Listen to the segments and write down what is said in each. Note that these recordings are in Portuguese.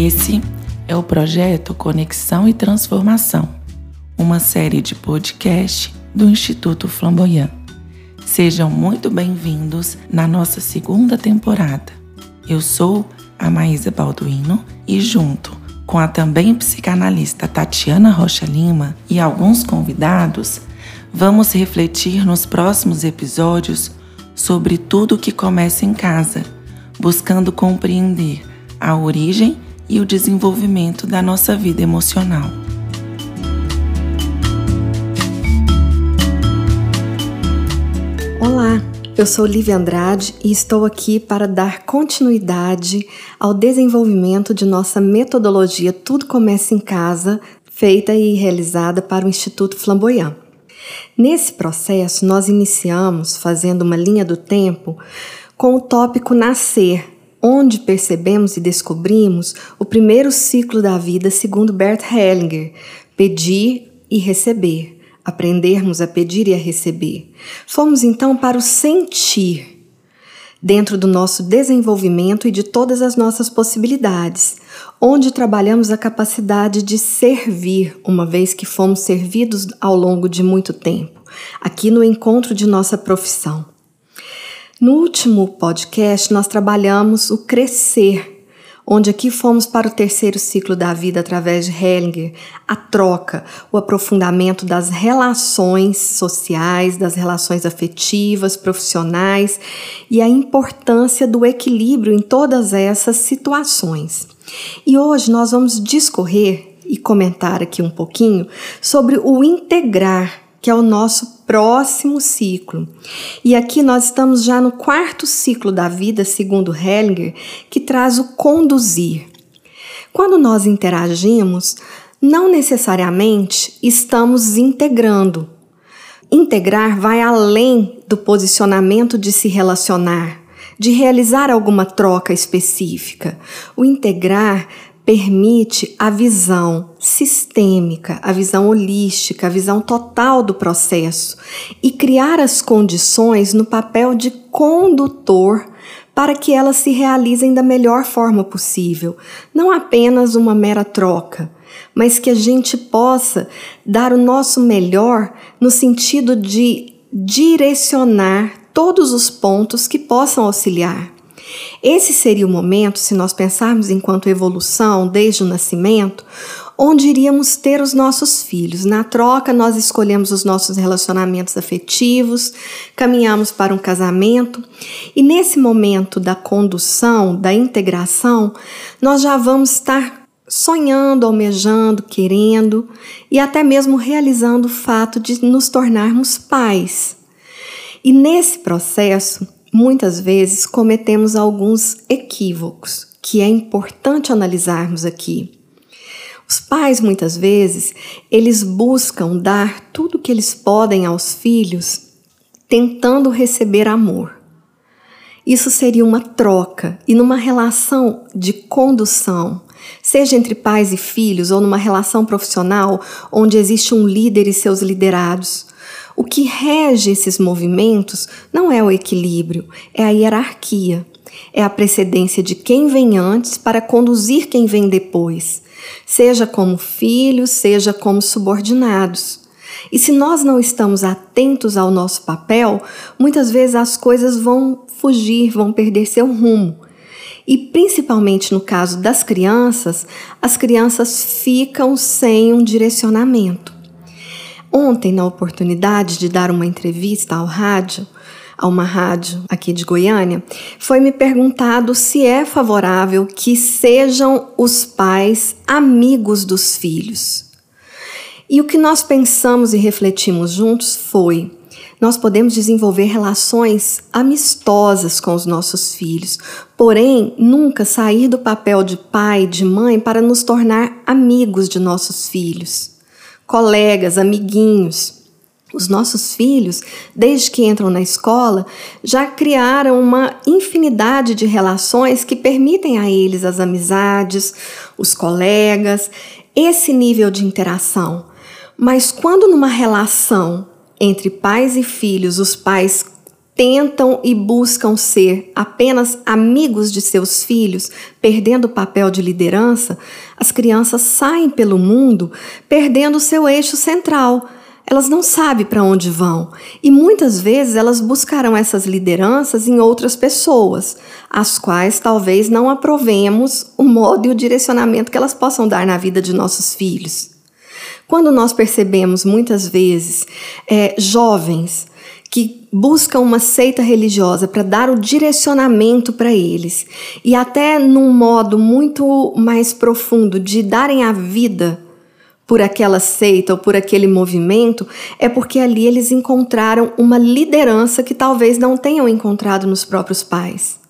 Esse é o projeto Conexão e Transformação, uma série de podcast do Instituto Flamboyant. Sejam muito bem-vindos na nossa segunda temporada. Eu sou a Maísa Balduino e junto com a também psicanalista Tatiana Rocha Lima e alguns convidados, vamos refletir nos próximos episódios sobre tudo que começa em casa, buscando compreender a origem e o desenvolvimento da nossa vida emocional. Olá, eu sou Lívia Andrade e estou aqui para dar continuidade ao desenvolvimento de nossa metodologia Tudo Começa em Casa, feita e realizada para o Instituto Flamboyant. Nesse processo, nós iniciamos fazendo uma linha do tempo com o tópico Nascer, onde percebemos e descobrimos o primeiro ciclo da vida segundo Bert Hellinger, pedir e receber, aprendermos a pedir e a receber. Fomos então para o sentir, dentro do nosso desenvolvimento e de todas as nossas possibilidades, onde trabalhamos a capacidade de servir, uma vez que fomos servidos ao longo de muito tempo, aqui no encontro de nossa profissão. No último podcast, nós trabalhamos o crescer, onde aqui fomos para o terceiro ciclo da vida através de Hellinger, a troca, o aprofundamento das relações sociais, das relações afetivas, profissionais e a importância do equilíbrio em todas essas situações. E hoje nós vamos discorrer e comentar aqui um pouquinho sobre o integrar que é o nosso próximo ciclo. E aqui nós estamos já no quarto ciclo da vida, segundo Hellinger, que traz o conduzir. Quando nós interagimos, não necessariamente estamos integrando. Integrar vai além do posicionamento de se relacionar, de realizar alguma troca específica. O integrar permite a visão sistêmica, a visão holística, a visão total do processo e criar as condições no papel de condutor para que elas se realizem da melhor forma possível, não apenas uma mera troca, mas que a gente possa dar o nosso melhor no sentido de direcionar todos os pontos que possam auxiliar. Esse seria o momento, se nós pensarmos enquanto evolução desde o nascimento, onde iríamos ter os nossos filhos. Na troca, nós escolhemos os nossos relacionamentos afetivos, caminhamos para um casamento, e nesse momento da condução, da integração, nós já vamos estar sonhando, almejando, querendo e até mesmo realizando o fato de nos tornarmos pais. E nesse processo, muitas vezes cometemos alguns equívocos que é importante analisarmos aqui. Os pais muitas vezes, eles buscam dar tudo o que eles podem aos filhos, tentando receber amor. Isso seria uma troca e numa relação de condução, seja entre pais e filhos ou numa relação profissional onde existe um líder e seus liderados, o que rege esses movimentos não é o equilíbrio, é a hierarquia. É a precedência de quem vem antes para conduzir quem vem depois, seja como filhos, seja como subordinados. E se nós não estamos atentos ao nosso papel, muitas vezes as coisas vão fugir, vão perder seu rumo. E principalmente no caso das crianças, as crianças ficam sem um direcionamento. Ontem, na oportunidade de dar uma entrevista ao rádio, a uma rádio aqui de Goiânia, foi me perguntado se é favorável que sejam os pais amigos dos filhos. E o que nós pensamos e refletimos juntos foi: nós podemos desenvolver relações amistosas com os nossos filhos, porém nunca sair do papel de pai, de mãe para nos tornar amigos de nossos filhos colegas, amiguinhos. Os nossos filhos, desde que entram na escola, já criaram uma infinidade de relações que permitem a eles as amizades, os colegas, esse nível de interação. Mas quando numa relação entre pais e filhos, os pais tentam e buscam ser apenas amigos de seus filhos, perdendo o papel de liderança, as crianças saem pelo mundo perdendo seu eixo central. Elas não sabem para onde vão e muitas vezes elas buscarão essas lideranças em outras pessoas, as quais talvez não aprovemos o modo e o direcionamento que elas possam dar na vida de nossos filhos. Quando nós percebemos muitas vezes é, jovens que buscam uma seita religiosa para dar o direcionamento para eles e até num modo muito mais profundo de darem a vida por aquela seita ou por aquele movimento, é porque ali eles encontraram uma liderança que talvez não tenham encontrado nos próprios pais.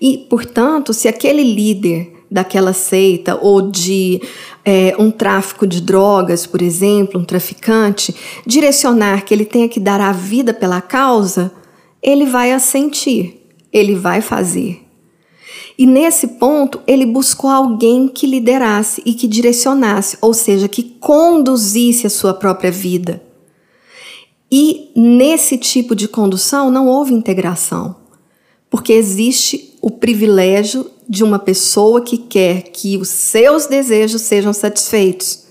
E, portanto, se aquele líder daquela seita ou de é, um tráfico de drogas, por exemplo, um traficante, direcionar que ele tenha que dar a vida pela causa, ele vai assentir, ele vai fazer. E nesse ponto, ele buscou alguém que liderasse e que direcionasse, ou seja, que conduzisse a sua própria vida. E nesse tipo de condução não houve integração, porque existe o privilégio de uma pessoa que quer que os seus desejos sejam satisfeitos.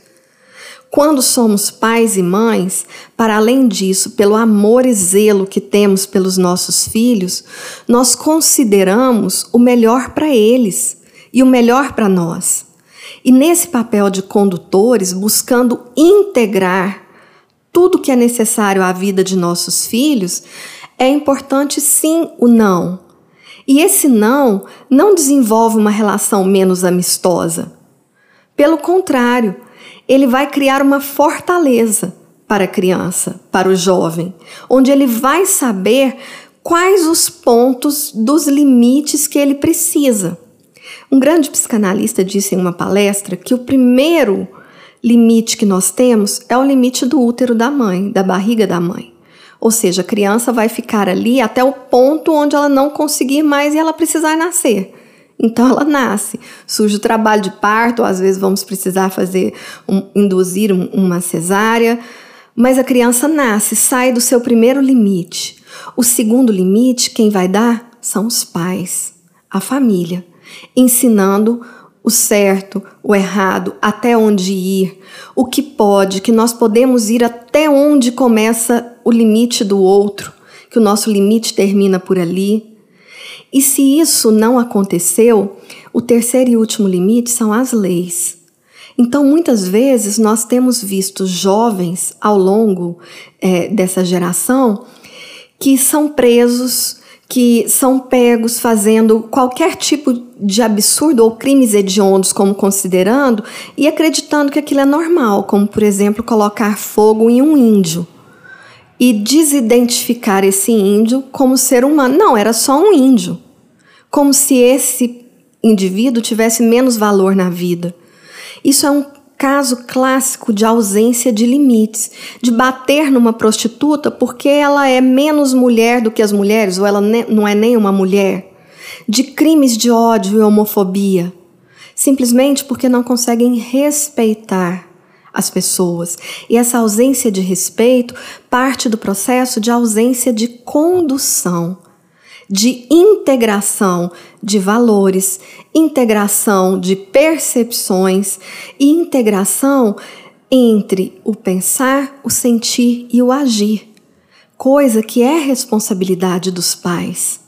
Quando somos pais e mães, para além disso, pelo amor e zelo que temos pelos nossos filhos, nós consideramos o melhor para eles e o melhor para nós. E nesse papel de condutores, buscando integrar tudo que é necessário à vida de nossos filhos, é importante sim o não, e esse não não desenvolve uma relação menos amistosa. Pelo contrário, ele vai criar uma fortaleza para a criança, para o jovem, onde ele vai saber quais os pontos dos limites que ele precisa. Um grande psicanalista disse em uma palestra que o primeiro limite que nós temos é o limite do útero da mãe, da barriga da mãe. Ou seja, a criança vai ficar ali até o ponto onde ela não conseguir mais e ela precisar nascer. Então ela nasce. Surge o trabalho de parto, às vezes vamos precisar fazer um, induzir um, uma cesárea, mas a criança nasce, sai do seu primeiro limite. O segundo limite, quem vai dar são os pais, a família, ensinando o certo, o errado, até onde ir, o que pode, que nós podemos ir até onde começa o limite do outro, que o nosso limite termina por ali. E se isso não aconteceu, o terceiro e último limite são as leis. Então, muitas vezes, nós temos visto jovens ao longo é, dessa geração que são presos que são pegos fazendo qualquer tipo de absurdo ou crimes hediondos, como considerando, e acreditando que aquilo é normal, como, por exemplo, colocar fogo em um índio e desidentificar esse índio como ser humano. Não, era só um índio. Como se esse indivíduo tivesse menos valor na vida. Isso é um caso clássico de ausência de limites, de bater numa prostituta porque ela é menos mulher do que as mulheres ou ela não é nem uma mulher, de crimes de ódio e homofobia, simplesmente porque não conseguem respeitar as pessoas. E essa ausência de respeito parte do processo de ausência de condução de integração de valores, integração de percepções e integração entre o pensar, o sentir e o agir, coisa que é responsabilidade dos pais.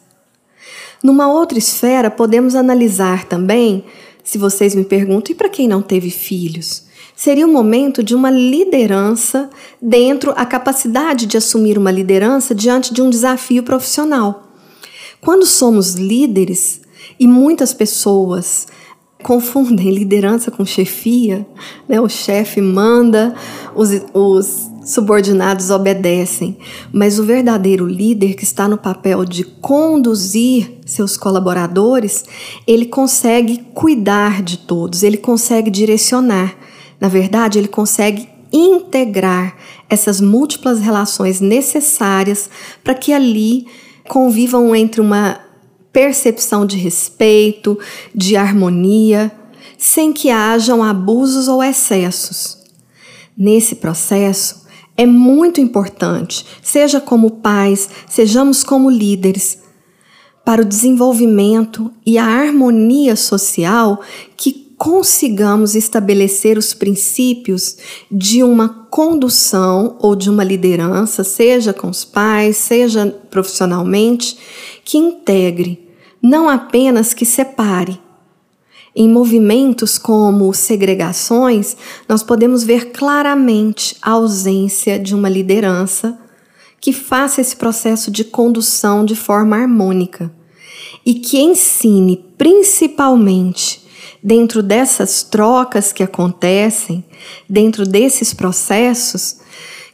Numa outra esfera, podemos analisar também, se vocês me perguntam, e para quem não teve filhos? Seria o momento de uma liderança dentro a capacidade de assumir uma liderança diante de um desafio profissional. Quando somos líderes, e muitas pessoas confundem liderança com chefia, né? o chefe manda, os, os subordinados obedecem, mas o verdadeiro líder que está no papel de conduzir seus colaboradores, ele consegue cuidar de todos, ele consegue direcionar. Na verdade, ele consegue integrar essas múltiplas relações necessárias para que ali convivam entre uma percepção de respeito, de harmonia, sem que hajam abusos ou excessos. Nesse processo, é muito importante, seja como pais, sejamos como líderes, para o desenvolvimento e a harmonia social que consigamos estabelecer os princípios de uma condução ou de uma liderança, seja com os pais, seja profissionalmente, que integre, não apenas que separe. Em movimentos como segregações, nós podemos ver claramente a ausência de uma liderança que faça esse processo de condução de forma harmônica e que ensine principalmente dentro dessas trocas que acontecem, dentro desses processos,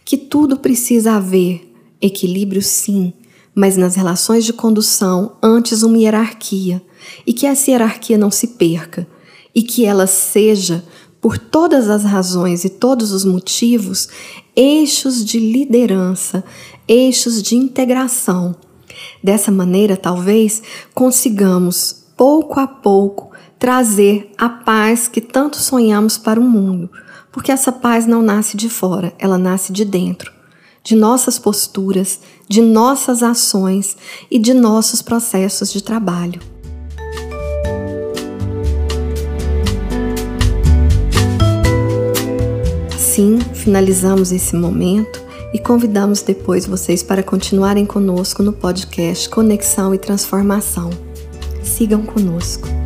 que tudo precisa haver equilíbrio, sim, mas nas relações de condução, antes uma hierarquia, e que essa hierarquia não se perca, e que ela seja, por todas as razões e todos os motivos, eixos de liderança, eixos de integração. Dessa maneira, talvez consigamos, pouco a pouco, trazer a paz que tanto sonhamos para o mundo, porque essa paz não nasce de fora, ela nasce de dentro, de nossas posturas, de nossas ações e de nossos processos de trabalho. Assim, finalizamos esse momento e convidamos depois vocês para continuarem conosco no podcast Conexão e Transformação. Sigam conosco.